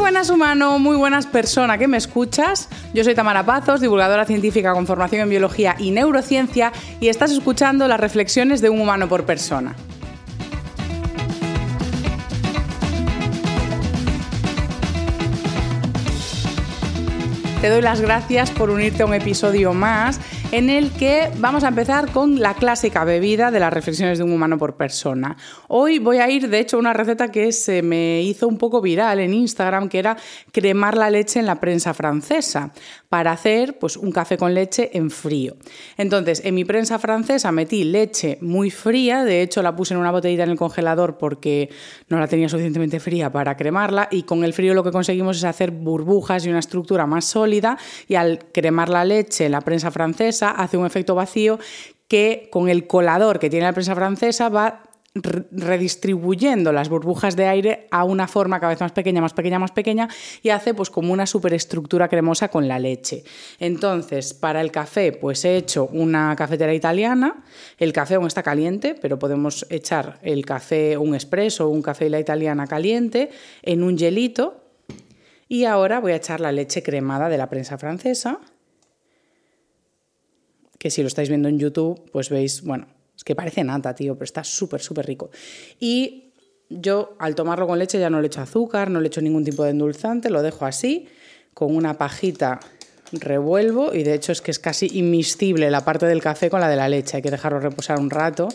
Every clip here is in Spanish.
buenas humano, muy buenas persona que me escuchas. Yo soy Tamara Pazos, divulgadora científica con formación en biología y neurociencia y estás escuchando las reflexiones de un humano por persona. Te doy las gracias por unirte a un episodio más en el que vamos a empezar con la clásica bebida de las reflexiones de un humano por persona. Hoy voy a ir, de hecho, a una receta que se me hizo un poco viral en Instagram, que era cremar la leche en la prensa francesa para hacer pues, un café con leche en frío. Entonces, en mi prensa francesa metí leche muy fría, de hecho la puse en una botellita en el congelador porque no la tenía suficientemente fría para cremarla y con el frío lo que conseguimos es hacer burbujas y una estructura más sólida y al cremar la leche en la prensa francesa hace un efecto vacío que con el colador que tiene la prensa francesa va redistribuyendo las burbujas de aire a una forma cada vez más pequeña, más pequeña, más pequeña y hace pues como una superestructura cremosa con la leche. Entonces, para el café pues he hecho una cafetera italiana, el café aún está caliente, pero podemos echar el café, un espresso un café y la italiana caliente en un hielito. Y ahora voy a echar la leche cremada de la prensa francesa, que si lo estáis viendo en YouTube, pues veis, bueno, es que parece nata, tío, pero está súper, súper rico. Y yo al tomarlo con leche ya no le echo azúcar, no le echo ningún tipo de endulzante, lo dejo así, con una pajita revuelvo y de hecho es que es casi inmiscible la parte del café con la de la leche, hay que dejarlo reposar un rato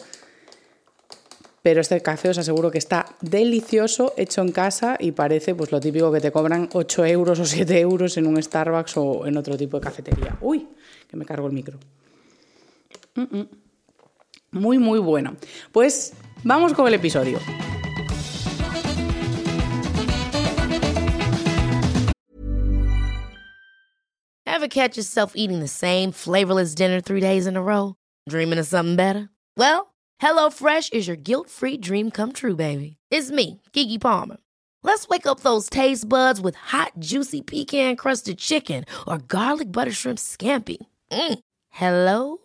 pero este café os aseguro que está delicioso, hecho en casa y parece pues lo típico que te cobran 8 euros o 7 euros en un Starbucks o en otro tipo de cafetería. Uy, que me cargo el micro. Muy, muy bueno. Pues vamos con el episodio. Ever catch yourself eating the same flavorless dinner three days in a row? Dreaming of something better? Well, HelloFresh is your guilt-free dream come true, baby. It's me, Kiki Palmer. Let's wake up those taste buds with hot, juicy pecan-crusted chicken or garlic butter shrimp scampi. Mm. Hello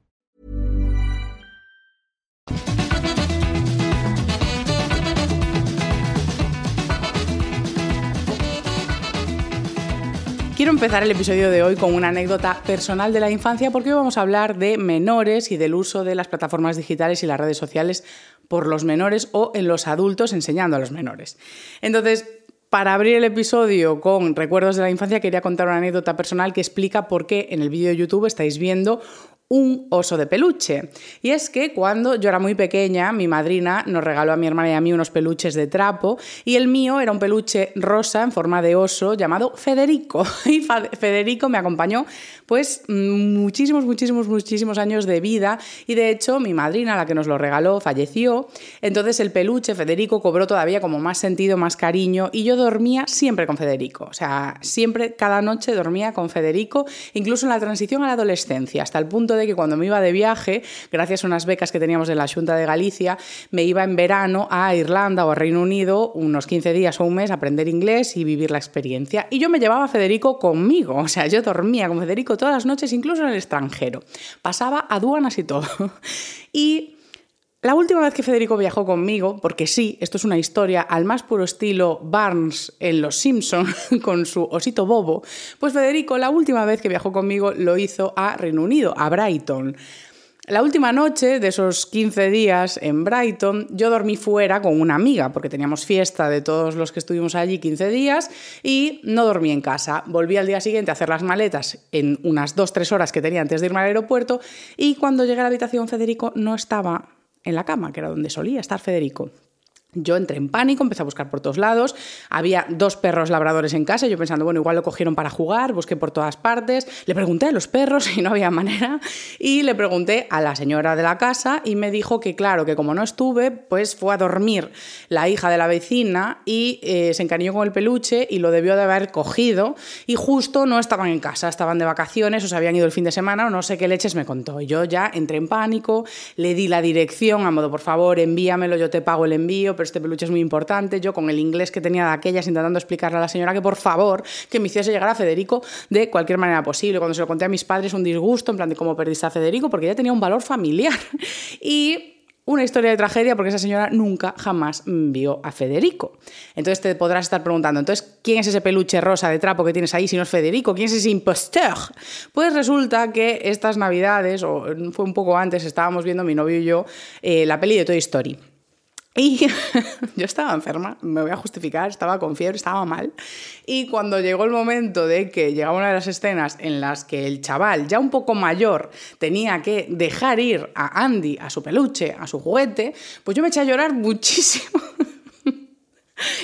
Quiero empezar el episodio de hoy con una anécdota personal de la infancia porque hoy vamos a hablar de menores y del uso de las plataformas digitales y las redes sociales por los menores o en los adultos enseñando a los menores. Entonces, para abrir el episodio con recuerdos de la infancia, quería contar una anécdota personal que explica por qué en el vídeo de YouTube estáis viendo un oso de peluche. Y es que cuando yo era muy pequeña, mi madrina nos regaló a mi hermana y a mí unos peluches de trapo y el mío era un peluche rosa en forma de oso llamado Federico. Y Federico me acompañó pues muchísimos, muchísimos, muchísimos años de vida y de hecho mi madrina, la que nos lo regaló, falleció. Entonces el peluche Federico cobró todavía como más sentido, más cariño y yo dormía siempre con Federico. O sea, siempre, cada noche dormía con Federico, incluso en la transición a la adolescencia, hasta el punto de de que cuando me iba de viaje, gracias a unas becas que teníamos en la Junta de Galicia, me iba en verano a Irlanda o a Reino Unido unos 15 días o un mes a aprender inglés y vivir la experiencia. Y yo me llevaba a Federico conmigo, o sea, yo dormía con Federico todas las noches, incluso en el extranjero. Pasaba aduanas y todo. Y la última vez que Federico viajó conmigo, porque sí, esto es una historia al más puro estilo Barnes en Los Simpson con su osito bobo, pues Federico la última vez que viajó conmigo lo hizo a Reino Unido, a Brighton. La última noche de esos 15 días en Brighton, yo dormí fuera con una amiga, porque teníamos fiesta de todos los que estuvimos allí 15 días, y no dormí en casa. Volví al día siguiente a hacer las maletas en unas 2-3 horas que tenía antes de irme al aeropuerto, y cuando llegué a la habitación Federico no estaba en la cama, que era donde solía estar Federico. Yo entré en pánico, empecé a buscar por todos lados. Había dos perros labradores en casa. Yo pensando, bueno, igual lo cogieron para jugar, busqué por todas partes. Le pregunté a los perros y no había manera. Y le pregunté a la señora de la casa y me dijo que, claro, que como no estuve, pues fue a dormir la hija de la vecina y eh, se encariñó con el peluche y lo debió de haber cogido. Y justo no estaban en casa, estaban de vacaciones o se habían ido el fin de semana o no sé qué leches me contó. Yo ya entré en pánico, le di la dirección a modo, por favor, envíamelo, yo te pago el envío pero este peluche es muy importante. Yo con el inglés que tenía de aquellas intentando explicarle a la señora que por favor que me hiciese llegar a Federico de cualquier manera posible. Cuando se lo conté a mis padres un disgusto en plan de cómo perdiste a Federico porque ya tenía un valor familiar. Y una historia de tragedia porque esa señora nunca jamás vio a Federico. Entonces te podrás estar preguntando, entonces, ¿quién es ese peluche rosa de trapo que tienes ahí si no es Federico? ¿Quién es ese impostor? Pues resulta que estas navidades, o fue un poco antes, estábamos viendo mi novio y yo eh, la peli de Toy Story. Y yo estaba enferma, me voy a justificar, estaba con fiebre, estaba mal. Y cuando llegó el momento de que llegaba una de las escenas en las que el chaval, ya un poco mayor, tenía que dejar ir a Andy, a su peluche, a su juguete, pues yo me eché a llorar muchísimo.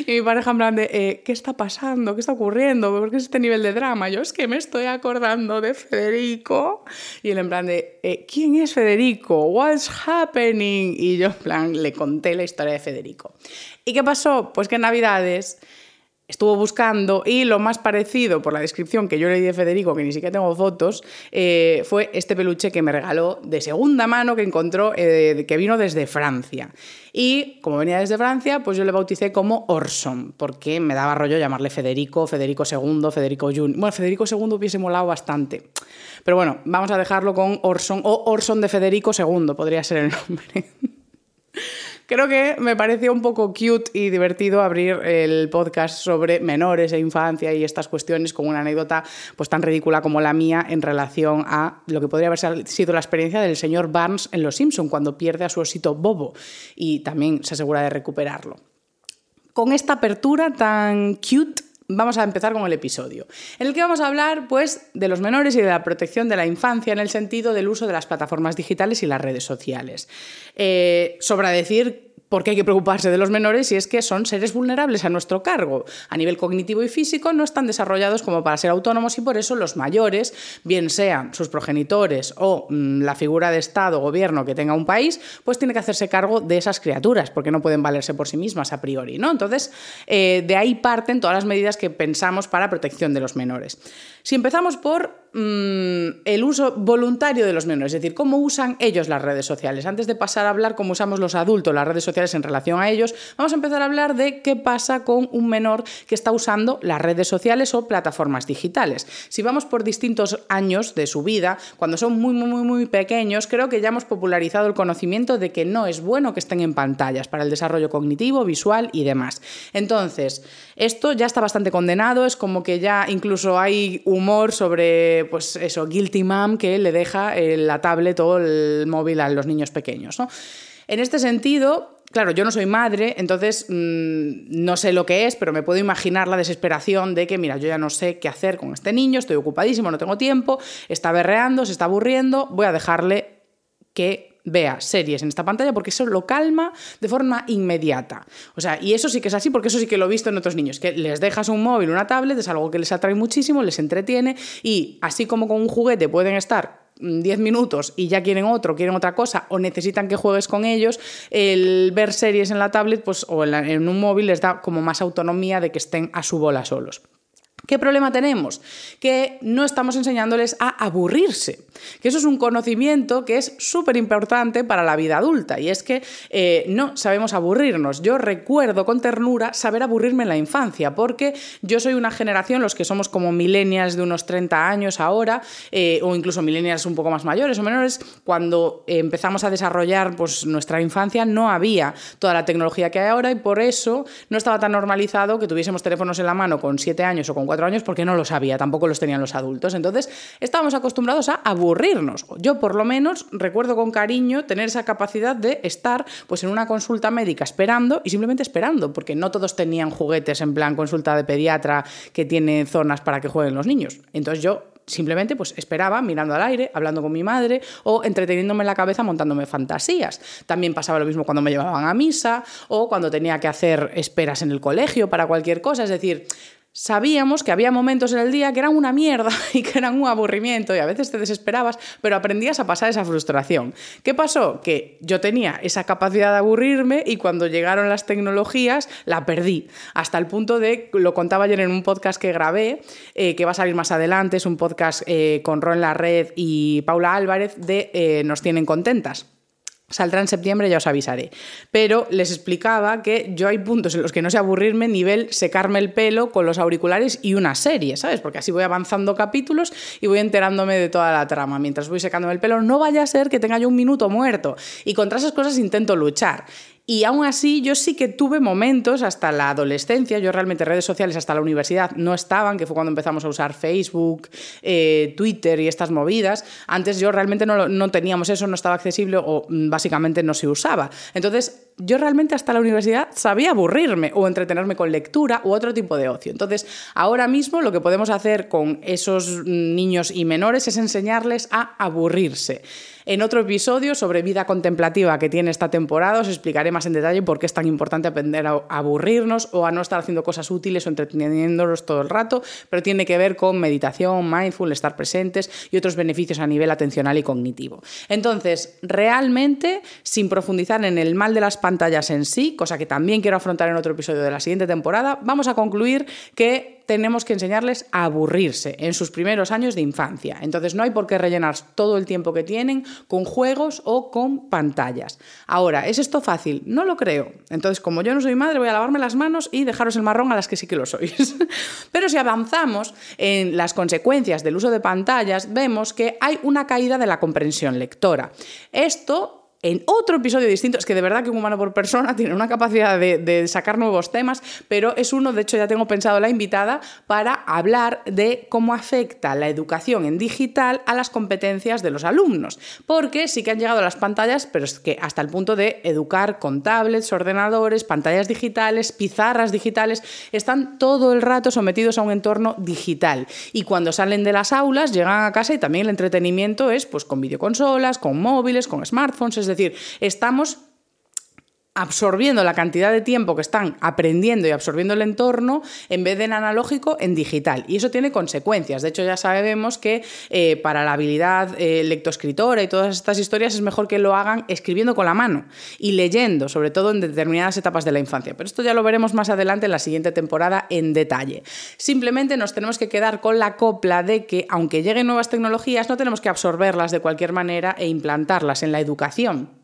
Y mi pareja en plan de, eh, ¿qué está pasando? ¿Qué está ocurriendo? ¿Por qué es este nivel de drama? Yo es que me estoy acordando de Federico. Y él en plan de, eh, ¿quién es Federico? What's happening? Y yo en plan le conté la historia de Federico. ¿Y qué pasó? Pues que en Navidades estuvo buscando y lo más parecido, por la descripción que yo le di de Federico, que ni siquiera tengo fotos, eh, fue este peluche que me regaló de segunda mano que encontró, eh, que vino desde Francia. Y como venía desde Francia, pues yo le bauticé como Orson, porque me daba rollo llamarle Federico, Federico II, Federico Jun. Bueno, Federico II hubiese molado bastante. Pero bueno, vamos a dejarlo con Orson o Orson de Federico II, podría ser el nombre. Creo que me pareció un poco cute y divertido abrir el podcast sobre menores e infancia y estas cuestiones con una anécdota pues tan ridícula como la mía en relación a lo que podría haber sido la experiencia del señor Barnes en Los Simpson cuando pierde a su osito Bobo y también se asegura de recuperarlo. Con esta apertura tan cute vamos a empezar con el episodio, en el que vamos a hablar pues, de los menores y de la protección de la infancia en el sentido del uso de las plataformas digitales y las redes sociales. Eh, sobra decir porque hay que preocuparse de los menores y es que son seres vulnerables a nuestro cargo. A nivel cognitivo y físico no están desarrollados como para ser autónomos y por eso los mayores, bien sean sus progenitores o mm, la figura de Estado o gobierno que tenga un país, pues tiene que hacerse cargo de esas criaturas porque no pueden valerse por sí mismas a priori. ¿no? Entonces, eh, de ahí parten todas las medidas que pensamos para protección de los menores. Si empezamos por mm, el uso voluntario de los menores, es decir, cómo usan ellos las redes sociales. Antes de pasar a hablar cómo usamos los adultos las redes sociales en relación a ellos, vamos a empezar a hablar de qué pasa con un menor que está usando las redes sociales o plataformas digitales. Si vamos por distintos años de su vida, cuando son muy, muy, muy, muy pequeños, creo que ya hemos popularizado el conocimiento de que no es bueno que estén en pantallas para el desarrollo cognitivo, visual y demás. Entonces, esto ya está bastante condenado, es como que ya incluso hay humor sobre, pues eso, Guilty Mom que le deja la tablet o el móvil a los niños pequeños. ¿no? En este sentido, Claro, yo no soy madre, entonces mm, no sé lo que es, pero me puedo imaginar la desesperación de que, mira, yo ya no sé qué hacer con este niño, estoy ocupadísimo, no tengo tiempo, está berreando, se está aburriendo, voy a dejarle que vea series en esta pantalla porque eso lo calma de forma inmediata. O sea, y eso sí que es así porque eso sí que lo he visto en otros niños, que les dejas un móvil, una tablet, es algo que les atrae muchísimo, les entretiene y así como con un juguete pueden estar 10 minutos y ya quieren otro, quieren otra cosa o necesitan que juegues con ellos, el ver series en la tablet pues, o en un móvil les da como más autonomía de que estén a su bola solos. ¿Qué problema tenemos? Que no estamos enseñándoles a aburrirse. Que eso es un conocimiento que es súper importante para la vida adulta. Y es que eh, no sabemos aburrirnos. Yo recuerdo con ternura saber aburrirme en la infancia, porque yo soy una generación, los que somos como millennials de unos 30 años ahora, eh, o incluso millennials un poco más mayores o menores, cuando empezamos a desarrollar pues, nuestra infancia no había toda la tecnología que hay ahora y por eso no estaba tan normalizado que tuviésemos teléfonos en la mano con 7 años o con 4 años porque no lo sabía, tampoco los tenían los adultos. Entonces estábamos acostumbrados a aburrirnos. Yo por lo menos recuerdo con cariño tener esa capacidad de estar pues en una consulta médica esperando y simplemente esperando, porque no todos tenían juguetes en plan consulta de pediatra que tiene zonas para que jueguen los niños. Entonces yo simplemente pues esperaba mirando al aire, hablando con mi madre o entreteniéndome en la cabeza montándome fantasías. También pasaba lo mismo cuando me llevaban a misa o cuando tenía que hacer esperas en el colegio para cualquier cosa, es decir, sabíamos que había momentos en el día que eran una mierda y que eran un aburrimiento y a veces te desesperabas, pero aprendías a pasar esa frustración. ¿Qué pasó? Que yo tenía esa capacidad de aburrirme y cuando llegaron las tecnologías la perdí, hasta el punto de, lo contaba ayer en un podcast que grabé, eh, que va a salir más adelante, es un podcast eh, con Ron La Red y Paula Álvarez de eh, Nos tienen contentas. Saldrá en septiembre, ya os avisaré. Pero les explicaba que yo hay puntos en los que no sé aburrirme, nivel secarme el pelo con los auriculares y una serie, ¿sabes? Porque así voy avanzando capítulos y voy enterándome de toda la trama. Mientras voy secándome el pelo, no vaya a ser que tenga yo un minuto muerto. Y contra esas cosas intento luchar. Y aún así, yo sí que tuve momentos hasta la adolescencia, yo realmente redes sociales hasta la universidad no estaban, que fue cuando empezamos a usar Facebook, eh, Twitter y estas movidas. Antes yo realmente no, no teníamos eso, no estaba accesible o mm, básicamente no se usaba. Entonces, yo realmente hasta la universidad sabía aburrirme o entretenerme con lectura u otro tipo de ocio. Entonces, ahora mismo lo que podemos hacer con esos niños y menores es enseñarles a aburrirse. En otro episodio sobre vida contemplativa que tiene esta temporada os explicaré más en detalle por qué es tan importante aprender a aburrirnos o a no estar haciendo cosas útiles o entreteniéndonos todo el rato, pero tiene que ver con meditación, mindful, estar presentes y otros beneficios a nivel atencional y cognitivo. Entonces, realmente, sin profundizar en el mal de las pantallas en sí, cosa que también quiero afrontar en otro episodio de la siguiente temporada, vamos a concluir que tenemos que enseñarles a aburrirse en sus primeros años de infancia. Entonces no hay por qué rellenar todo el tiempo que tienen con juegos o con pantallas. Ahora, ¿es esto fácil? No lo creo. Entonces, como yo no soy madre, voy a lavarme las manos y dejaros el marrón a las que sí que lo sois. Pero si avanzamos en las consecuencias del uso de pantallas, vemos que hay una caída de la comprensión lectora. Esto en otro episodio distinto. Es que de verdad que un humano por persona tiene una capacidad de, sacar nuevos temas, pero es uno, de hecho ya tengo pensado la invitada, para hablar de cómo afecta la educación en digital a las competencias de los alumnos. Porque sí que han llegado las pantallas, pero es que hasta el punto de educar con tablets, ordenadores, pantallas digitales, pizarras digitales, están todo el rato sometidos a un entorno digital. Y cuando salen de las aulas, llegan a casa y también el entretenimiento es pues con videoconsolas, con móviles, con smartphones, es decir, estamos absorbiendo la cantidad de tiempo que están aprendiendo y absorbiendo el entorno en vez de en analógico, en digital. Y eso tiene consecuencias. De hecho, ya sabemos que eh, para la habilidad eh, lectoescritora y todas estas historias es mejor que lo hagan escribiendo con la mano y leyendo, sobre todo en determinadas etapas de la infancia. Pero esto ya lo veremos más adelante en la siguiente temporada en detalle. Simplemente nos tenemos que quedar con la copla de que, aunque lleguen nuevas tecnologías, no tenemos que absorberlas de cualquier manera e implantarlas en la educación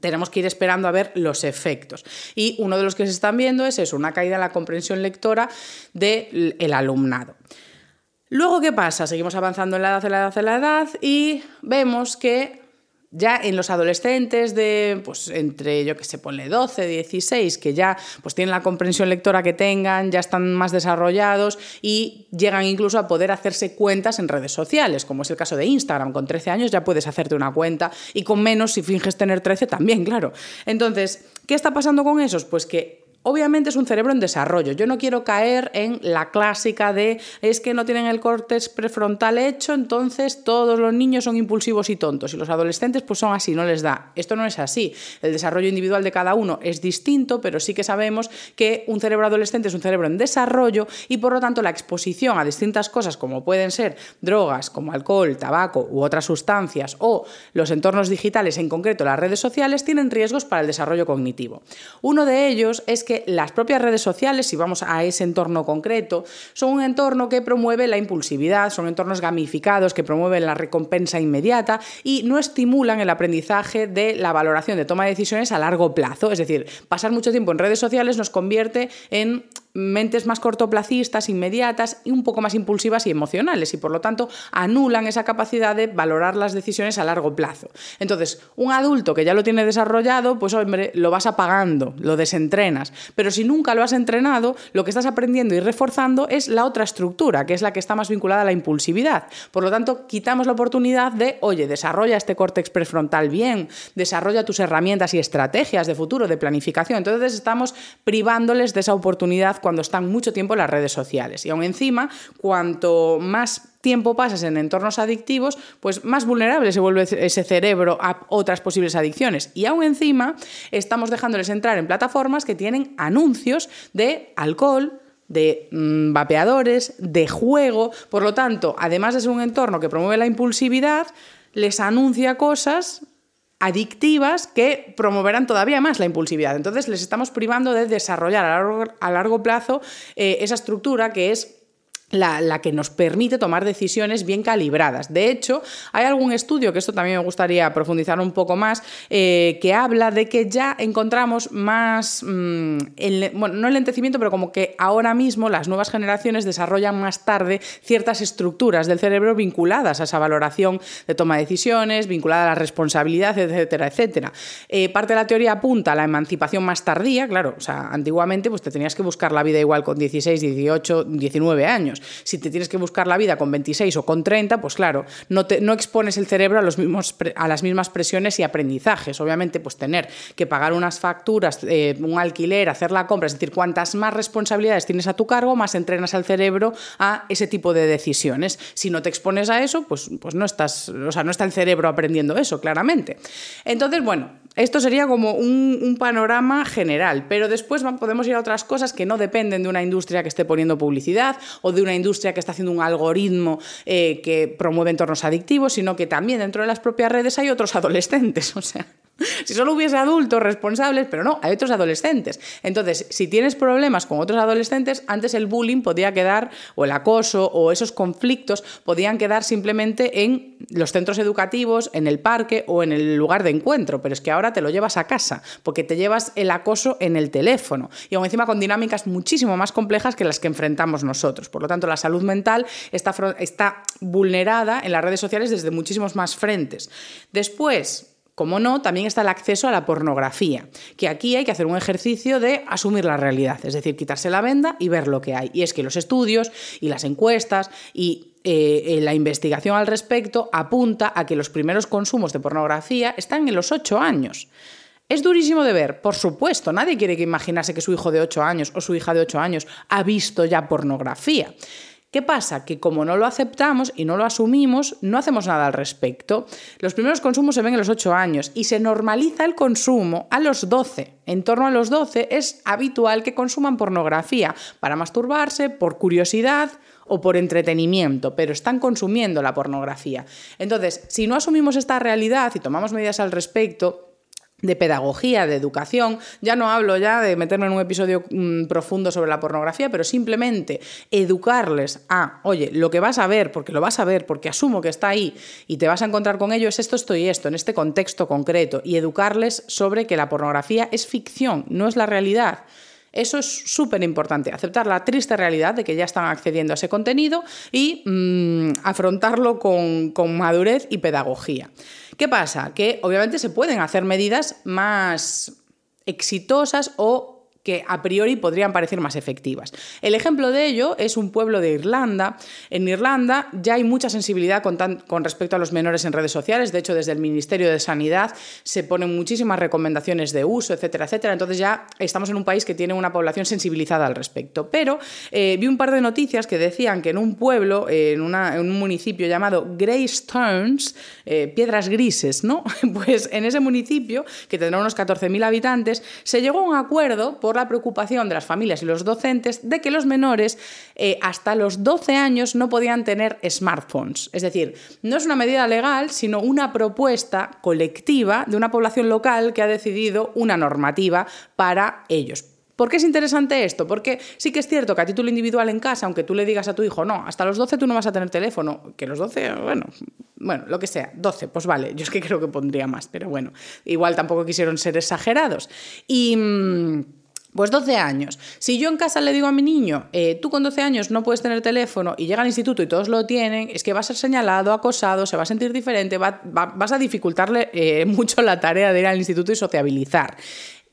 tenemos que ir esperando a ver los efectos. Y uno de los que se están viendo es eso, una caída en la comprensión lectora del alumnado. Luego, ¿qué pasa? Seguimos avanzando en la edad, en la edad, en la edad y vemos que ya en los adolescentes de, pues entre, yo que sé, ponle 12, 16, que ya pues tienen la comprensión lectora que tengan, ya están más desarrollados y llegan incluso a poder hacerse cuentas en redes sociales, como es el caso de Instagram. Con 13 años ya puedes hacerte una cuenta y con menos, si finges tener 13, también, claro. Entonces, ¿qué está pasando con esos? Pues que Obviamente es un cerebro en desarrollo. Yo no quiero caer en la clásica de es que no tienen el córtex prefrontal hecho, entonces todos los niños son impulsivos y tontos y los adolescentes pues son así, no les da. Esto no es así. El desarrollo individual de cada uno es distinto, pero sí que sabemos que un cerebro adolescente es un cerebro en desarrollo y por lo tanto la exposición a distintas cosas como pueden ser drogas como alcohol, tabaco u otras sustancias o los entornos digitales, en concreto las redes sociales, tienen riesgos para el desarrollo cognitivo. Uno de ellos es que las propias redes sociales, si vamos a ese entorno concreto, son un entorno que promueve la impulsividad, son entornos gamificados que promueven la recompensa inmediata y no estimulan el aprendizaje de la valoración de toma de decisiones a largo plazo. Es decir, pasar mucho tiempo en redes sociales nos convierte en mentes más cortoplacistas, inmediatas y un poco más impulsivas y emocionales y por lo tanto anulan esa capacidad de valorar las decisiones a largo plazo. Entonces, un adulto que ya lo tiene desarrollado, pues hombre, lo vas apagando, lo desentrenas, pero si nunca lo has entrenado, lo que estás aprendiendo y reforzando es la otra estructura, que es la que está más vinculada a la impulsividad. Por lo tanto, quitamos la oportunidad de, oye, desarrolla este córtex prefrontal bien, desarrolla tus herramientas y estrategias de futuro, de planificación. Entonces, estamos privándoles de esa oportunidad cuando están mucho tiempo en las redes sociales. Y aún encima, cuanto más tiempo pasas en entornos adictivos, pues más vulnerable se vuelve ese cerebro a otras posibles adicciones. Y aún encima estamos dejándoles entrar en plataformas que tienen anuncios de alcohol, de mm, vapeadores, de juego. Por lo tanto, además de ser un entorno que promueve la impulsividad, les anuncia cosas adictivas que promoverán todavía más la impulsividad. Entonces les estamos privando de desarrollar a largo, plazo eh, esa estructura que es la, que nos permite tomar decisiones bien calibradas. De hecho, hay algún estudio, que esto también me gustaría profundizar un poco más, eh, que habla de que ya encontramos más, mm, bueno, no el lentecimiento, pero como que ahora mismo las nuevas generaciones desarrollan más tarde ciertas estructuras del cerebro vinculadas a esa valoración de toma de decisiones, vinculada a la responsabilidad, etcétera, etcétera. Eh, parte de la teoría apunta a la emancipación más tardía, claro, o sea, antiguamente pues te tenías que buscar la vida igual con 16, 18, 19 años. Si te tienes que buscar la vida con 26 o con 30, pues claro, no, te, no expones el cerebro a, los mismos, a las mismas presiones y aprendizajes. Obviamente, pues tener que pagar unas facturas, eh, un alquiler, hacer la compra, es decir, cuantas más responsabilidades tienes a tu cargo, más entrenas al cerebro a ese tipo de decisiones. Si no te expones a eso, pues, pues no estás, o sea, no está el cerebro aprendiendo eso, claramente. Entonces, bueno, esto sería como un, panorama general, pero después podemos ir a otras cosas que no dependen de una industria que esté poniendo publicidad o de una industria que está haciendo un algoritmo eh, que promueve entornos adictivos, sino que también dentro de las propias redes hay otros adolescentes. O sea, si solo hubiese adultos responsables, pero no, hay otros adolescentes. Entonces, si tienes problemas con otros adolescentes, antes el bullying podía quedar, o el acoso, o esos conflictos podían quedar simplemente en los centros educativos, en el parque o en el lugar de encuentro, pero es que ahora te lo llevas a casa, porque te llevas el acoso en el teléfono, y aún encima con dinámicas muchísimo más complejas que las que enfrentamos nosotros. Por lo tanto, la salud mental está, está vulnerada en las redes sociales desde muchísimos más frentes. Después, como no, también está el acceso a la pornografía, que aquí hay que hacer un ejercicio de asumir la realidad, es decir, quitarse la venda y ver lo que hay. Y es que los estudios y las encuestas y eh, eh, la investigación al respecto apunta a que los primeros consumos de pornografía están en los 8 años. Es durísimo de ver, por supuesto, nadie quiere que imaginarse que su hijo de 8 años o su hija de 8 años ha visto ya pornografía. ¿Qué pasa? Que como no lo aceptamos y no lo asumimos, no hacemos nada al respecto. Los primeros consumos se ven en los 8 años y se normaliza el consumo a los 12. En torno a los 12 es habitual que consuman pornografía para masturbarse, por curiosidad o por entretenimiento, pero están consumiendo la pornografía. Entonces, si no asumimos esta realidad y tomamos medidas al respecto, de pedagogía, de educación. Ya no hablo ya de meterme en un episodio mm, profundo sobre la pornografía, pero simplemente educarles a, oye, lo que vas a ver, porque lo vas a ver, porque asumo que está ahí y te vas a encontrar con ello, es esto, esto y esto, en este contexto concreto, y educarles sobre que la pornografía es ficción, no es la realidad. Eso es súper importante, aceptar la triste realidad de que ya están accediendo a ese contenido y mm, afrontarlo con, con madurez y pedagogía. ¿Qué pasa? Que obviamente se pueden hacer medidas más exitosas o que a priori podrían parecer más efectivas. El ejemplo de ello es un pueblo de Irlanda. En Irlanda ya hay mucha sensibilidad con, respecto a los menores en redes sociales. De hecho, desde el Ministerio de Sanidad se ponen muchísimas recomendaciones de uso, etcétera, etcétera. Entonces ya estamos en un país que tiene una población sensibilizada al respecto. Pero eh, vi un par de noticias que decían que en un pueblo, en, un municipio llamado Greystones, eh, Piedras Grises, ¿no? Pues en ese municipio, que tendrá unos 14.000 habitantes, se llegó a un acuerdo por la preocupación de las familias y los docentes de que los menores eh, hasta los 12 años no podían tener smartphones. Es decir, no es una medida legal, sino una propuesta colectiva de una población local que ha decidido una normativa para ellos ¿Por qué es interesante esto? Porque sí que es cierto que a título individual en casa, aunque tú le digas a tu hijo, no, hasta los 12 tú no vas a tener teléfono, que los 12, bueno, bueno, lo que sea, 12, pues vale, yo es que creo que pondría más, pero bueno, igual tampoco quisieron ser exagerados. Y... Mm, pues 12 años. Si yo en casa le digo a mi niño, eh, tú con 12 años no puedes tener teléfono y llega al instituto y todos lo tienen, es que va a ser señalado, acosado, se va a sentir diferente, vas a dificultarle eh, mucho la tarea de ir al instituto y sociabilizar.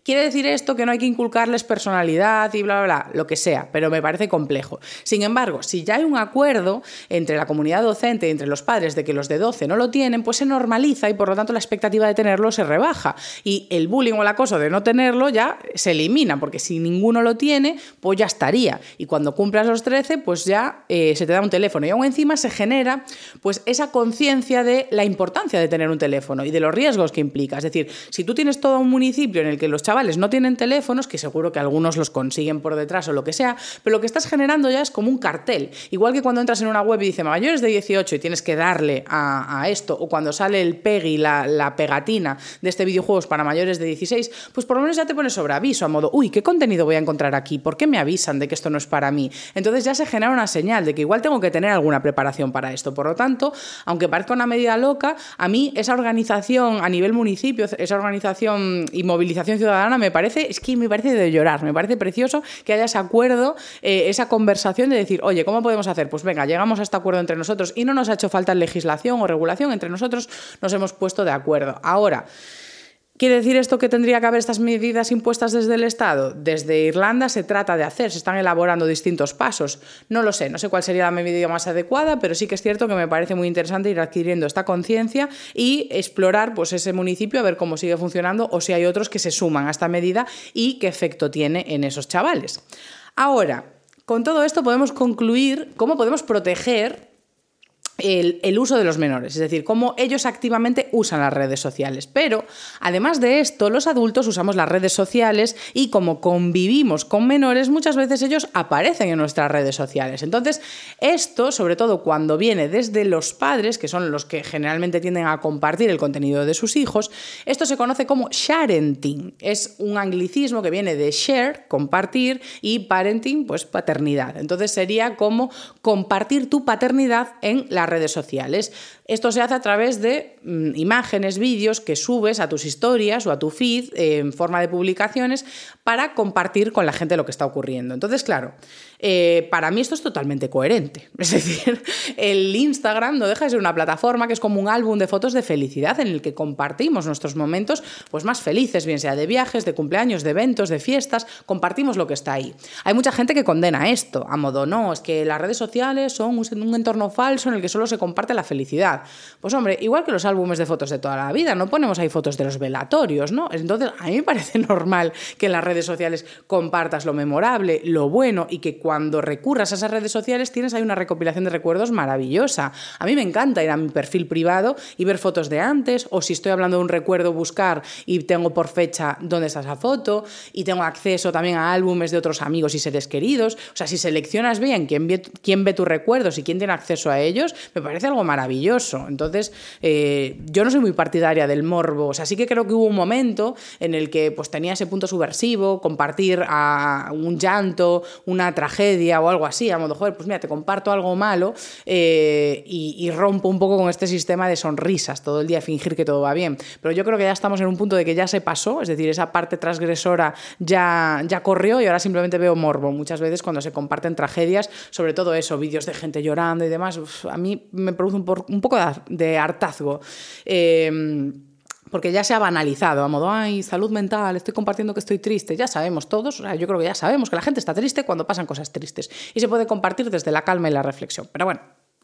¿Quiere decir esto que no hay que inculcarles personalidad y bla, bla, bla? Lo que sea, pero me parece complejo. Sin embargo, si ya hay un acuerdo entre la comunidad docente y entre los padres de que los de 12 no lo tienen, pues se normaliza y por lo tanto la expectativa de tenerlo se rebaja. Y el bullying o el acoso de no tenerlo ya se elimina, porque si ninguno lo tiene, pues ya estaría. Y cuando cumplas los 13, pues ya eh, se te da un teléfono. Y aún encima se genera pues esa conciencia de la importancia de tener un teléfono y de los riesgos que implica. Es decir, si tú tienes todo un municipio en el que los no tienen teléfonos, que seguro que algunos los consiguen por detrás o lo que sea, pero lo que estás generando ya es como un cartel. Igual que cuando entras en una web y dice mayores de 18 y tienes que darle a, esto, o cuando sale el PEGI, la, la pegatina de este videojuegos para mayores de 16, pues por lo menos ya te pones sobre aviso, a modo, uy, ¿qué contenido voy a encontrar aquí? ¿Por qué me avisan de que esto no es para mí? Entonces ya se genera una señal de que igual tengo que tener alguna preparación para esto. Por lo tanto, aunque parezca una medida loca, a mí esa organización a nivel municipio, esa organización y movilización ciudadana me parece parece, es que me parece de llorar, me parece precioso que haya ese acuerdo, eh, esa conversación de decir, oye, ¿cómo podemos hacer? Pues venga, llegamos a este acuerdo entre nosotros y no nos ha hecho falta legislación o regulación, entre nosotros nos hemos puesto de acuerdo. Ahora, ¿Quiere decir esto que tendría que haber estas medidas impuestas desde el Estado? Desde Irlanda se trata de hacer, se están elaborando distintos pasos. No lo sé, no sé cuál sería la medida más adecuada, pero sí que es cierto que me parece muy interesante ir adquiriendo esta conciencia y explorar pues, ese municipio a ver cómo sigue funcionando o si hay otros que se suman a esta medida y qué efecto tiene en esos chavales. Ahora, con todo esto podemos concluir cómo podemos proteger el, uso de los menores, es decir, cómo ellos activamente usan las redes sociales. Pero, además de esto, los adultos usamos las redes sociales y como convivimos con menores, muchas veces ellos aparecen en nuestras redes sociales. Entonces, esto, sobre todo cuando viene desde los padres, que son los que generalmente tienden a compartir el contenido de sus hijos, esto se conoce como sharenting. Es un anglicismo que viene de share, compartir, y parenting, pues paternidad. Entonces sería como compartir tu paternidad en la redes sociales. Esto se hace a través de mm, imágenes, vídeos que subes a tus historias o a tu feed en forma de publicaciones para compartir con la gente lo que está ocurriendo. Entonces, claro, eh, para mí esto es totalmente coherente. Es decir, el Instagram no deja de ser una plataforma que es como un álbum de fotos de felicidad en el que compartimos nuestros momentos pues, más felices, bien sea de viajes, de cumpleaños, de eventos, de fiestas, compartimos lo que está ahí. Hay mucha gente que condena esto, a modo, no, es que las redes sociales son un entorno falso en el que solo se comparte la felicidad. Pues hombre, igual que los álbumes de fotos de toda la vida, no ponemos ahí fotos de los velatorios, ¿no? Entonces, a mí me parece normal que en las redes sociales compartas lo memorable, lo bueno y que cuando recurras a esas redes sociales tienes ahí una recopilación de recuerdos maravillosa. A mí me encanta ir a mi perfil privado y ver fotos de antes o si estoy hablando de un recuerdo buscar y tengo por fecha dónde está esa foto y tengo acceso también a álbumes de otros amigos y seres queridos. O sea, si seleccionas bien quién ve, quién ve tus recuerdos y quién tiene acceso a ellos, me parece algo maravilloso. Entonces, eh, yo no soy muy partidaria del morbo. O sea, sí que creo que hubo un momento en el que pues, tenía ese punto subversivo, compartir a un llanto, una tragedia o algo así, a modo, joder, pues mira, te comparto algo malo eh, y, rompo un poco con este sistema de sonrisas todo el día, fingir que todo va bien. Pero yo creo que ya estamos en un punto de que ya se pasó, es decir, esa parte transgresora ya, ya corrió y ahora simplemente veo morbo. Muchas veces cuando se comparten tragedias, sobre todo eso, vídeos de gente llorando y demás, a mí me produce un, un poco de hartazgo. Em, porque ya se ha banalizado, a modo, ay, salud mental, estoy compartiendo que estoy triste. Ya sabemos todos, yo creo que ya sabemos que la gente está triste cuando pasan cosas tristes. Y se puede compartir desde la calma y la reflexión. Pero bueno,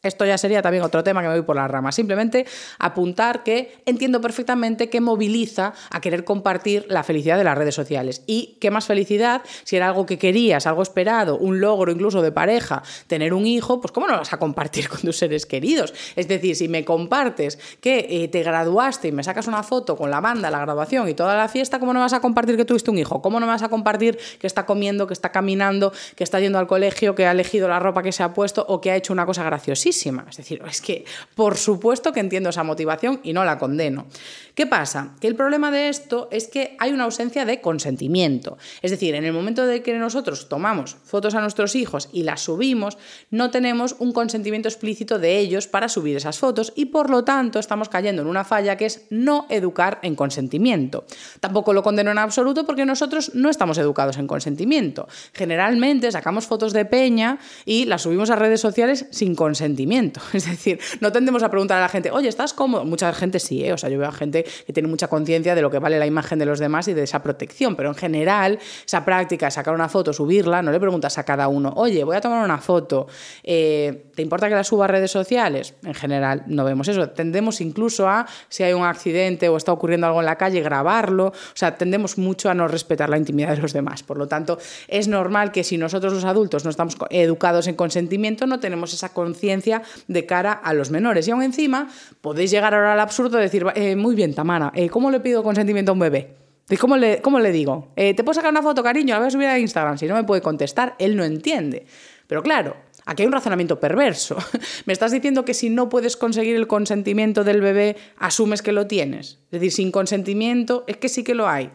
esto ya sería también otro tema que me voy por la rama. Simplemente apuntar que entiendo perfectamente que moviliza a querer compartir la felicidad de las redes sociales. Y qué más felicidad si era algo que querías, algo esperado, un logro incluso de pareja, tener un hijo, pues cómo no lo vas a compartir con tus seres queridos. Es decir, si me compartes que eh, te graduaste y me sacas una foto con la banda, la graduación y toda la fiesta, ¿cómo no vas a compartir que tuviste un hijo? ¿Cómo no vas a compartir que está comiendo, que está caminando, que está yendo al colegio, que ha elegido la ropa que se ha puesto o que ha hecho una cosa graciosísima? Es decir, es que por supuesto que entiendo esa motivación y no la condeno. ¿Qué pasa? Que el problema de esto es que hay una ausencia de consentimiento. Es decir, en el momento de que nosotros tomamos fotos a nuestros hijos y las subimos, no tenemos un consentimiento explícito de ellos para subir esas fotos y por lo tanto estamos cayendo en una falla que es no educar en consentimiento. Tampoco lo condeno en absoluto porque nosotros no estamos educados en consentimiento. Generalmente sacamos fotos de peña y las subimos a redes sociales sin consentimiento. Es decir, no tendemos a preguntar a la gente, oye, ¿estás cómodo? Mucha gente sí, ¿eh? o sea, yo veo a gente que tiene mucha conciencia de lo que vale la imagen de los demás y de esa protección, pero en general esa práctica sacar una foto, subirla, no le preguntas a cada uno, oye, voy a tomar una foto, eh, ¿te importa que la suba a redes sociales? En general no vemos eso. Tendemos incluso a, si hay un accidente o está ocurriendo algo en la calle, grabarlo. O sea, tendemos mucho a no respetar la intimidad de los demás. Por lo tanto, es normal que si nosotros los adultos no estamos educados en consentimiento, no tenemos esa conciencia de cara a los menores. Y aún encima, podéis llegar ahora al absurdo de decir, eh, muy bien, Tamara, eh, ¿cómo le pido consentimiento a un bebé? ¿Cómo le, cómo le digo? ¿Te puedo sacar una foto, cariño? La voy a subir a Instagram. Si no me puede contestar, él no entiende. Pero claro, Aquí hay un razonamiento perverso. Me estás diciendo que si no puedes conseguir el consentimiento del bebé, asumes que lo tienes. Es decir, sin consentimiento es que sí que lo hay.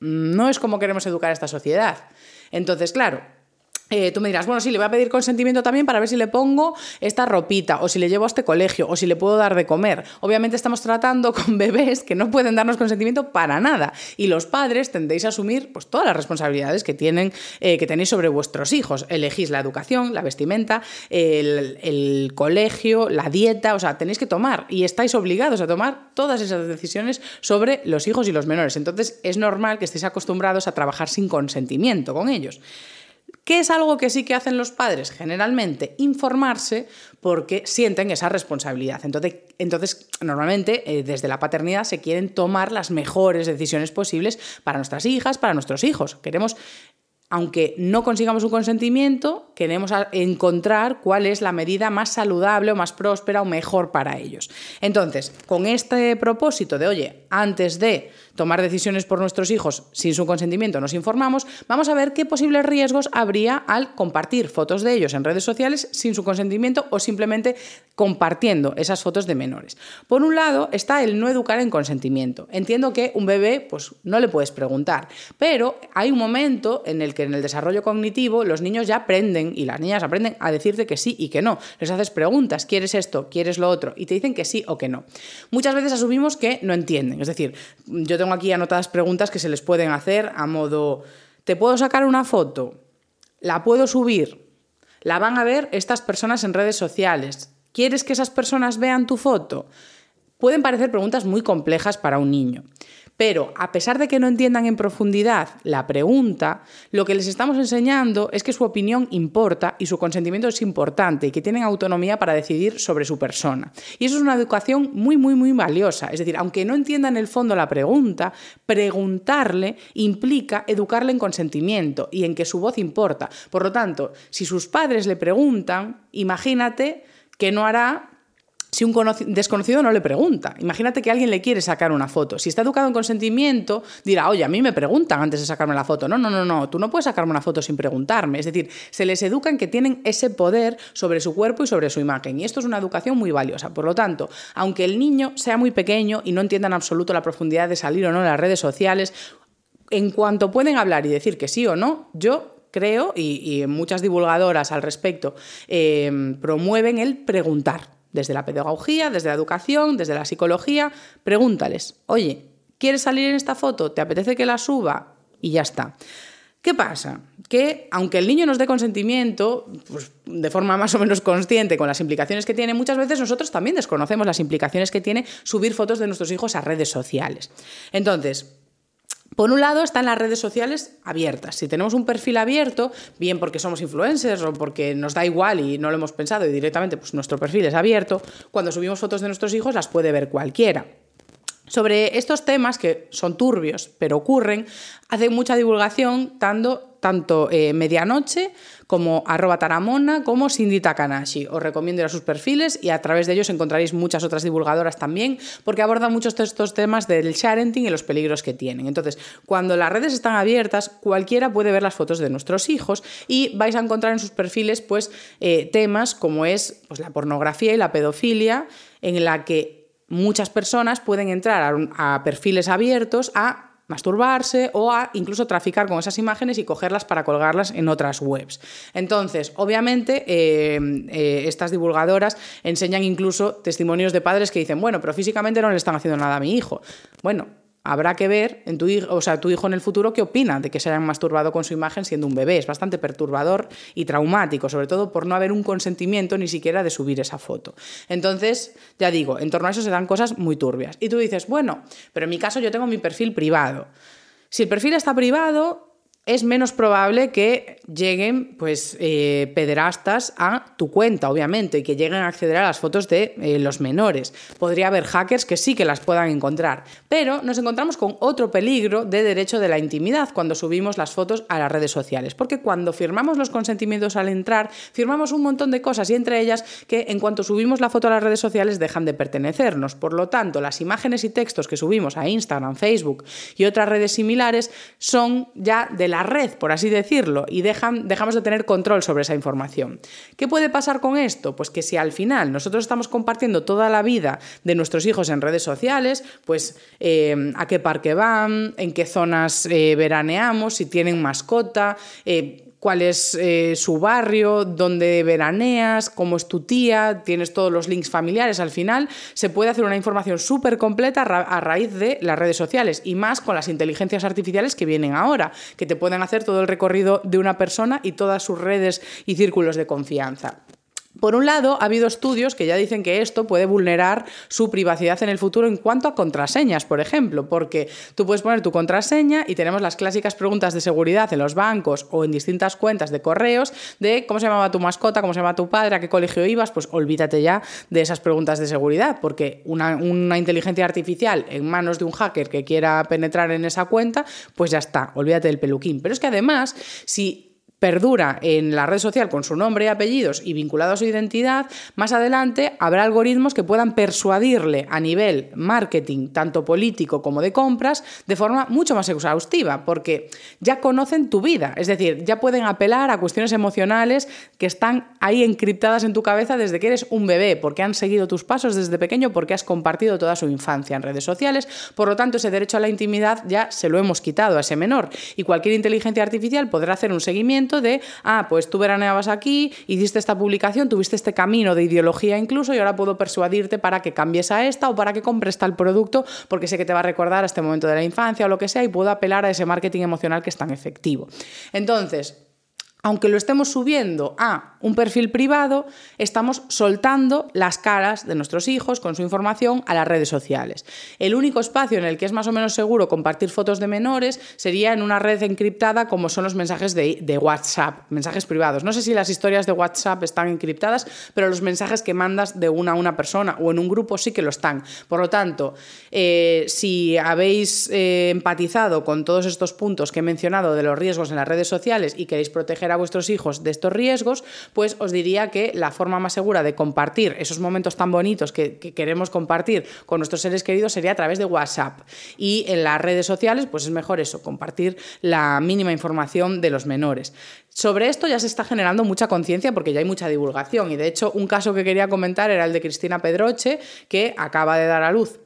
No es como queremos educar a esta sociedad. Entonces, claro, eh, tú me dirás, bueno, sí, le voy a pedir consentimiento también para ver si le pongo esta ropita, o si le llevo a este colegio, o si le puedo dar de comer. Obviamente estamos tratando con bebés que no pueden darnos consentimiento para nada. Y los padres tendéis a asumir pues, todas las responsabilidades que, tienen, eh, que tenéis sobre vuestros hijos. Elegís la educación, la vestimenta, el, el colegio, la dieta, o sea, tenéis que tomar y estáis obligados a tomar todas esas decisiones sobre los hijos y los menores. Entonces es normal que estéis acostumbrados a trabajar sin consentimiento con ellos. ¿Qué es algo que sí que hacen los padres? Generalmente informarse porque sienten esa responsabilidad. Entonces, entonces normalmente eh, desde la paternidad se quieren tomar las mejores decisiones posibles para nuestras hijas, para nuestros hijos. Queremos aunque no consigamos un consentimiento, queremos encontrar cuál es la medida más saludable o más próspera o mejor para ellos. Entonces, con este propósito de, oye, antes de tomar decisiones por nuestros hijos sin su consentimiento, nos informamos, vamos a ver qué posibles riesgos habría al compartir fotos de ellos en redes sociales sin su consentimiento o simplemente compartiendo esas fotos de menores. Por un lado está el no educar en consentimiento. Entiendo que un bebé pues no le puedes preguntar, pero hay un momento en el que en el desarrollo cognitivo los niños ya aprenden y las niñas aprenden a decirte que sí y que no. Les haces preguntas, ¿quieres esto? ¿Quieres lo otro? Y te dicen que sí o que no. Muchas veces asumimos que no entienden. Es decir, yo tengo aquí anotadas preguntas que se les pueden hacer a modo, ¿te puedo sacar una foto? ¿La puedo subir? ¿La van a ver estas personas en redes sociales? ¿Quieres que esas personas vean tu foto? Pueden parecer preguntas muy complejas para un niño. Pero a pesar de que no entiendan en profundidad la pregunta, lo que les estamos enseñando es que su opinión importa y su consentimiento es importante y que tienen autonomía para decidir sobre su persona. Y eso es una educación muy, muy, muy valiosa. Es decir, aunque no entiendan en el fondo la pregunta, preguntarle implica educarle en consentimiento y en que su voz importa. Por lo tanto, si sus padres le preguntan, imagínate que no hará si un desconocido no le pregunta. Imagínate que alguien le quiere sacar una foto. Si está educado en consentimiento, dirá, oye, a mí me preguntan antes de sacarme la foto. No, no, no, no, tú no puedes sacarme una foto sin preguntarme. Es decir, se les educa en que tienen ese poder sobre su cuerpo y sobre su imagen. Y esto es una educación muy valiosa. Por lo tanto, aunque el niño sea muy pequeño y no entienda en absoluto la profundidad de salir o no en las redes sociales, en cuanto pueden hablar y decir que sí o no, yo creo, y, muchas divulgadoras al respecto, eh, promueven el preguntar desde la pedagogía, desde la educación, desde la psicología, pregúntales, oye, ¿quieres salir en esta foto? ¿Te apetece que la suba? Y ya está. ¿Qué pasa? Que aunque el niño nos dé consentimiento, pues, de forma más o menos consciente con las implicaciones que tiene, muchas veces nosotros también desconocemos las implicaciones que tiene subir fotos de nuestros hijos a redes sociales. Entonces, por un lado están las redes sociales abiertas. Si tenemos un perfil abierto, bien porque somos influencers o porque nos da igual y no lo hemos pensado y directamente pues nuestro perfil es abierto, cuando subimos fotos de nuestros hijos las puede ver cualquiera. Sobre estos temas que son turbios, pero ocurren, hace mucha divulgación tanto, tanto eh, Medianoche como arroba taramona como Cindy Takanashi. Os recomiendo ir a sus perfiles y a través de ellos encontraréis muchas otras divulgadoras también, porque abordan muchos de estos temas del sharenting y los peligros que tienen. Entonces, cuando las redes están abiertas, cualquiera puede ver las fotos de nuestros hijos y vais a encontrar en sus perfiles pues, eh, temas como es pues, la pornografía y la pedofilia, en la que muchas personas pueden entrar a, a perfiles abiertos a masturbarse o a incluso traficar con esas imágenes y cogerlas para colgarlas en otras webs. Entonces, obviamente, eh, eh, estas divulgadoras enseñan incluso testimonios de padres que dicen, bueno, pero físicamente no le están haciendo nada a mi hijo. Bueno, habrá que ver en tu hijo, o sea, tu hijo en el futuro qué opina de que se hayan masturbado con su imagen siendo un bebé. Es bastante perturbador y traumático, sobre todo por no haber un consentimiento ni siquiera de subir esa foto. Entonces, ya digo, en torno a eso se dan cosas muy turbias. Y tú dices, bueno, pero en mi caso yo tengo mi perfil privado. Si el perfil está privado, es menos probable que lleguen pues, eh, pederastas a tu cuenta, obviamente, y que lleguen a acceder a las fotos de eh, los menores. Podría haber hackers que sí que las puedan encontrar, pero nos encontramos con otro peligro de derecho de la intimidad cuando subimos las fotos a las redes sociales, porque cuando firmamos los consentimientos al entrar, firmamos un montón de cosas y entre ellas que en cuanto subimos la foto a las redes sociales dejan de pertenecernos. Por lo tanto, las imágenes y textos que subimos a Instagram, Facebook y otras redes similares son ya de la red, por así decirlo, y dejamos de tener control sobre esa información. ¿Qué puede pasar con esto? Pues que si al final nosotros estamos compartiendo toda la vida de nuestros hijos en redes sociales, pues eh, a qué parque van, en qué zonas eh, veraneamos, si tienen mascota, eh, cuál es eh, su barrio, dónde veraneas, cómo es tu tía, tienes todos los links familiares. Al final se puede hacer una información súper completa a raíz de las redes sociales y más con las inteligencias artificiales que vienen ahora, que te pueden hacer todo el recorrido de una persona y todas sus redes y círculos de confianza. Por un lado, ha habido estudios que ya dicen que esto puede vulnerar su privacidad en el futuro en cuanto a contraseñas, por ejemplo, porque tú puedes poner tu contraseña y tenemos las clásicas preguntas de seguridad en los bancos o en distintas cuentas de correos de cómo se llamaba tu mascota, cómo se llama tu padre, a qué colegio ibas, pues olvídate ya de esas preguntas de seguridad, porque una, una inteligencia artificial en manos de un hacker que quiera penetrar en esa cuenta, pues ya está, olvídate del peluquín. Pero es que además, si perdura en la red social con su nombre y apellidos y vinculado a su identidad, más adelante habrá algoritmos que puedan persuadirle a nivel marketing, tanto político como de compras, de forma mucho más exhaustiva, porque ya conocen tu vida, es decir, ya pueden apelar a cuestiones emocionales que están ahí encriptadas en tu cabeza desde que eres un bebé, porque han seguido tus pasos desde pequeño, porque has compartido toda su infancia en redes sociales, por lo tanto ese derecho a la intimidad ya se lo hemos quitado a ese menor. Y cualquier inteligencia artificial podrá hacer un seguimiento de, ah, pues tú veraneabas aquí, hiciste esta publicación, tuviste este camino de ideología incluso y ahora puedo persuadirte para que cambies a esta o para que compres tal producto porque sé que te va a recordar a este momento de la infancia o lo que sea y puedo apelar a ese marketing emocional que es tan efectivo. Entonces, aunque lo estemos subiendo a un perfil privado, estamos soltando las caras de nuestros hijos con su información a las redes sociales. El único espacio en el que es más o menos seguro compartir fotos de menores sería en una red encriptada como son los mensajes de, WhatsApp, mensajes privados. No sé si las historias de WhatsApp están encriptadas, pero los mensajes que mandas de una a una persona o en un grupo sí que lo están. Por lo tanto, eh, si habéis eh, empatizado con todos estos puntos que he mencionado de los riesgos en las redes sociales y queréis proteger a vuestros hijos de estos riesgos, pues os diría que la forma más segura de compartir esos momentos tan bonitos que, queremos compartir con nuestros seres queridos sería a través de WhatsApp. Y en las redes sociales, pues es mejor eso, compartir la mínima información de los menores. Sobre esto ya se está generando mucha conciencia porque ya hay mucha divulgación y de hecho un caso que quería comentar era el de Cristina Pedroche que acaba de dar a luz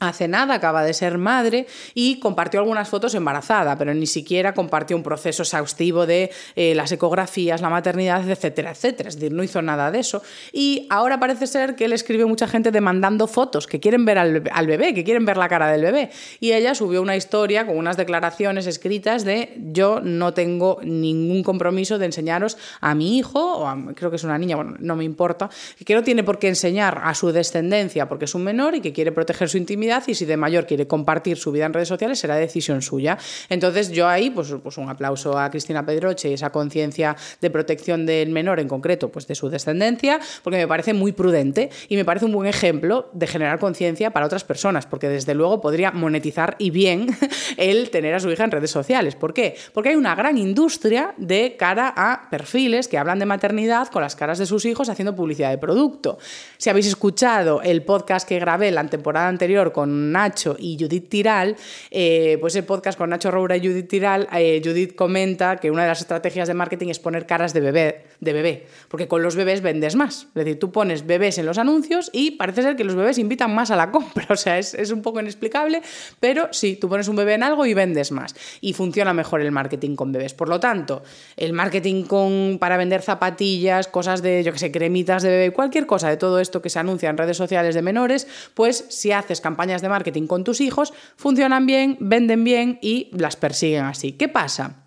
Hace nada acaba de ser madre y compartió algunas fotos embarazada, pero ni siquiera compartió un proceso exhaustivo de eh, las ecografías, la maternidad, etcétera, etcétera. Es decir, no hizo nada de eso. Y ahora parece ser que le escribe mucha gente demandando fotos, que quieren ver al, bebé, que quieren ver la cara del bebé. Y ella subió una historia con unas declaraciones escritas de yo no tengo ningún compromiso de enseñaros a mi hijo, o creo que es una niña, bueno, no me importa, que no tiene por qué enseñar a su descendencia porque es un menor y que quiere proteger su intimidad maternidad y si de mayor quiere compartir su vida en redes sociales será decisión suya. Entonces yo ahí, pues, pues un aplauso a Cristina Pedroche y esa conciencia de protección del menor en concreto, pues de su descendencia, porque me parece muy prudente y me parece un buen ejemplo de generar conciencia para otras personas, porque desde luego podría monetizar y bien el tener a su hija en redes sociales. ¿Por qué? Porque hay una gran industria de cara a perfiles que hablan de maternidad con las caras de sus hijos haciendo publicidad de producto. Si habéis escuchado el podcast que grabé la temporada anterior con Nacho y Judith Tiral, eh, pues el podcast con Nacho Roura y Judith Tiral, eh, Judith comenta que una de las estrategias de marketing es poner caras de bebé, de bebé, porque con los bebés vendes más. Es decir, tú pones bebés en los anuncios y parece ser que los bebés invitan más a la compra. O sea, es, es un poco inexplicable, pero sí, tú pones un bebé en algo y vendes más. Y funciona mejor el marketing con bebés. Por lo tanto, el marketing con, para vender zapatillas, cosas de, yo que sé, cremitas de bebé, cualquier cosa de todo esto que se anuncia en redes sociales de menores, pues si haces de marketing con tus hijos, funcionan bien, venden bien y las persiguen así. ¿Qué pasa?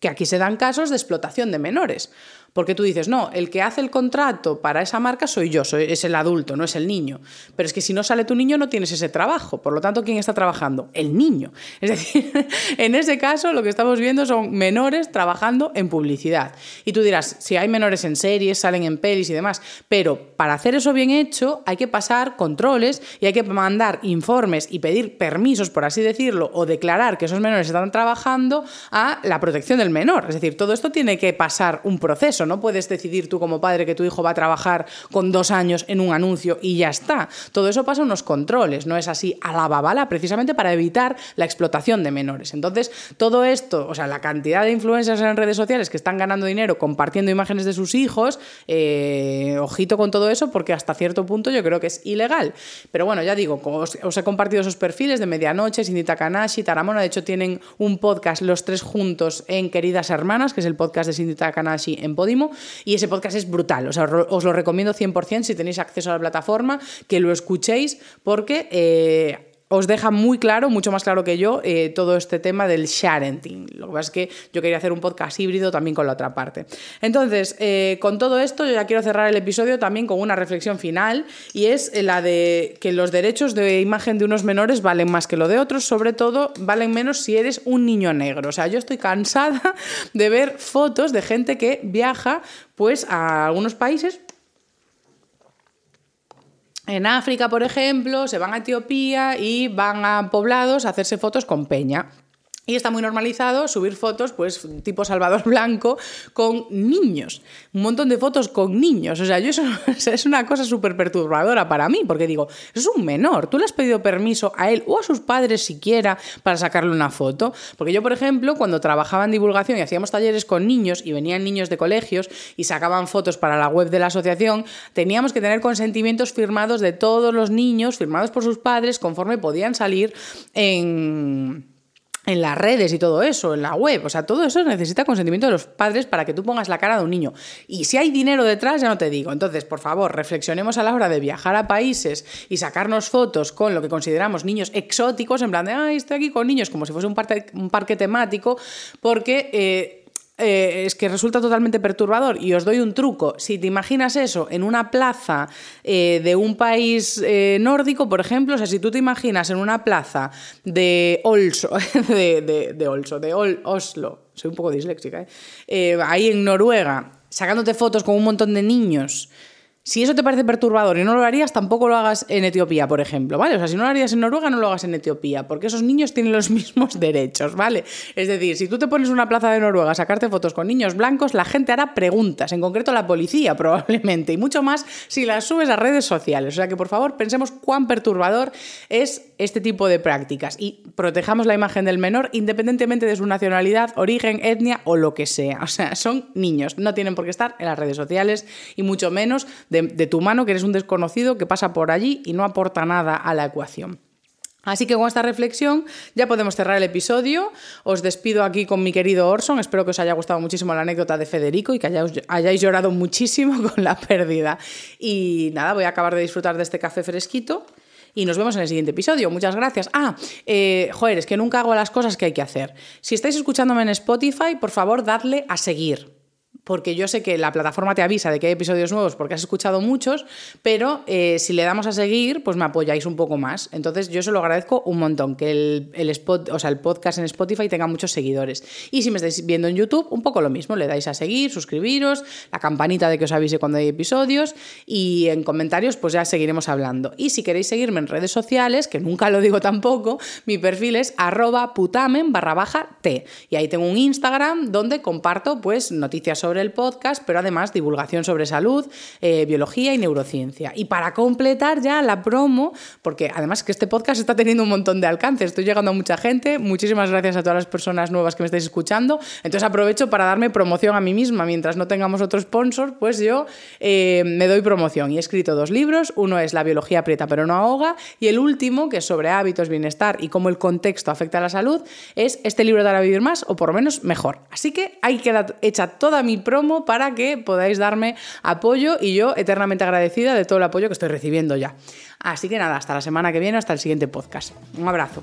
Que aquí se dan casos de explotación de menores. Porque tú dices, no, el que hace el contrato para esa marca soy yo, soy, es el adulto, no es el niño. Pero es que si no sale tu niño no tienes ese trabajo. Por lo tanto, ¿quién está trabajando? El niño. Es decir, en ese caso lo que estamos viendo son menores trabajando en publicidad. Y tú dirás, si hay menores en series, salen en pelis y demás. Pero para hacer eso bien hecho hay que pasar controles y hay que mandar informes y pedir permisos, por así decirlo, o declarar que esos menores están trabajando a la protección del menor. Es decir, todo esto tiene que pasar un proceso. No puedes decidir tú como padre que tu hijo va a trabajar con dos años en un anuncio y ya está. Todo eso pasa unos controles, no es así a la babala, precisamente para evitar la explotación de menores. Entonces, todo esto, o sea, la cantidad de influencers en redes sociales que están ganando dinero compartiendo imágenes de sus hijos, eh, ojito con todo eso, porque hasta cierto punto yo creo que es ilegal. Pero bueno, ya digo, os, he compartido esos perfiles de Medianoche, Cindy Takanashi, Taramona, de hecho tienen un podcast los tres juntos en Queridas Hermanas, que es el podcast de Cindy Takanashi en y ese podcast es brutal. Os lo recomiendo 100% si tenéis acceso a la plataforma, que lo escuchéis porque... Eh, os deja muy claro, mucho más claro que yo, eh, todo este tema del sharenting. Lo que pasa es que yo quería hacer un podcast híbrido también con la otra parte. Entonces, eh, con todo esto, yo ya quiero cerrar el episodio también con una reflexión final y es la de que los derechos de imagen de unos menores valen más que lo de otros, sobre todo valen menos si eres un niño negro. O sea, yo estoy cansada de ver fotos de gente que viaja pues a algunos países en África, por ejemplo, se van a Etiopía y van a poblados a hacerse fotos con peña. Y está muy normalizado subir fotos, pues, tipo Salvador Blanco, con niños. Un montón de fotos con niños. O sea, yo eso es una cosa súper perturbadora para mí, porque digo, es un menor. ¿Tú le has pedido permiso a él o a sus padres siquiera para sacarle una foto? Porque yo, por ejemplo, cuando trabajaba en divulgación y hacíamos talleres con niños y venían niños de colegios y sacaban fotos para la web de la asociación, teníamos que tener consentimientos firmados de todos los niños, firmados por sus padres, conforme podían salir en en las redes y todo eso, en la web. O sea, todo eso necesita consentimiento de los padres para que tú pongas la cara de un niño. Y si hay dinero detrás, ya no te digo. Entonces, por favor, reflexionemos a la hora de viajar a países y sacarnos fotos con lo que consideramos niños exóticos, en plan de, ay, estoy aquí con niños, como si fuese un, parque, un parque temático, porque... Eh, eh, es que resulta totalmente perturbador. Y os doy un truco. Si te imaginas eso en una plaza eh, de un país eh, nórdico, por ejemplo, o sea, si tú te imaginas en una plaza de Olso, de, de, de Olso, de Oslo, soy un poco disléxica, ahí en Noruega, sacándote fotos con un montón de niños si eso te parece perturbador y no lo harías, tampoco lo hagas en Etiopía, por ejemplo, ¿vale? O sea, si no lo harías en Noruega, no lo hagas en Etiopía, porque esos niños tienen los mismos derechos, ¿vale? Es decir, si tú te pones una plaza de Noruega a sacarte fotos con niños blancos, la gente hará preguntas, en concreto la policía probablemente, y mucho más si las subes a redes sociales. O sea que, por favor, pensemos cuán perturbador es este tipo de prácticas y protejamos la imagen del menor independientemente de su nacionalidad, origen, etnia o lo que sea. O sea, son niños, no tienen por qué estar en las redes sociales y mucho menos de, tu mano, que eres un desconocido que pasa por allí y no aporta nada a la ecuación. Así que con esta reflexión ya podemos cerrar el episodio. Os despido aquí con mi querido Orson. Espero que os haya gustado muchísimo la anécdota de Federico y que hayáis, llorado muchísimo con la pérdida. Y nada, voy a acabar de disfrutar de este café fresquito y nos vemos en el siguiente episodio. Muchas gracias. Ah, eh, joder, es que nunca hago las cosas que hay que hacer. Si estáis escuchándome en Spotify, por favor, dadle a seguir porque yo sé que la plataforma te avisa de que hay episodios nuevos porque has escuchado muchos, pero eh, si le damos a seguir, pues me apoyáis un poco más. Entonces yo se lo agradezco un montón, que el, el, spot, o sea, el podcast en Spotify tenga muchos seguidores. Y si me estáis viendo en YouTube, un poco lo mismo, le dais a seguir, suscribiros, la campanita de que os avise cuando hay episodios y en comentarios pues ya seguiremos hablando. Y si queréis seguirme en redes sociales, que nunca lo digo tampoco, mi perfil es arroba putamen barra baja t. Y ahí tengo un Instagram donde comparto pues noticias sobre el podcast, pero además divulgación sobre salud, eh, biología y neurociencia. Y para completar ya la promo, porque además que este podcast está teniendo un montón de alcance, estoy llegando a mucha gente, muchísimas gracias a todas las personas nuevas que me estáis escuchando, entonces aprovecho para darme promoción a mí misma, mientras no tengamos otro sponsor, pues yo eh, me doy promoción y he escrito dos libros, uno es La biología aprieta pero no ahoga y el último, que es sobre hábitos, bienestar y cómo el contexto afecta a la salud, es este libro de vivir más o por lo menos mejor. Así que ahí queda hecha toda mi promo para que podáis darme apoyo y yo eternamente agradecida de todo el apoyo que estoy recibiendo ya. Así que nada, hasta la semana que viene, hasta el siguiente podcast. Un abrazo.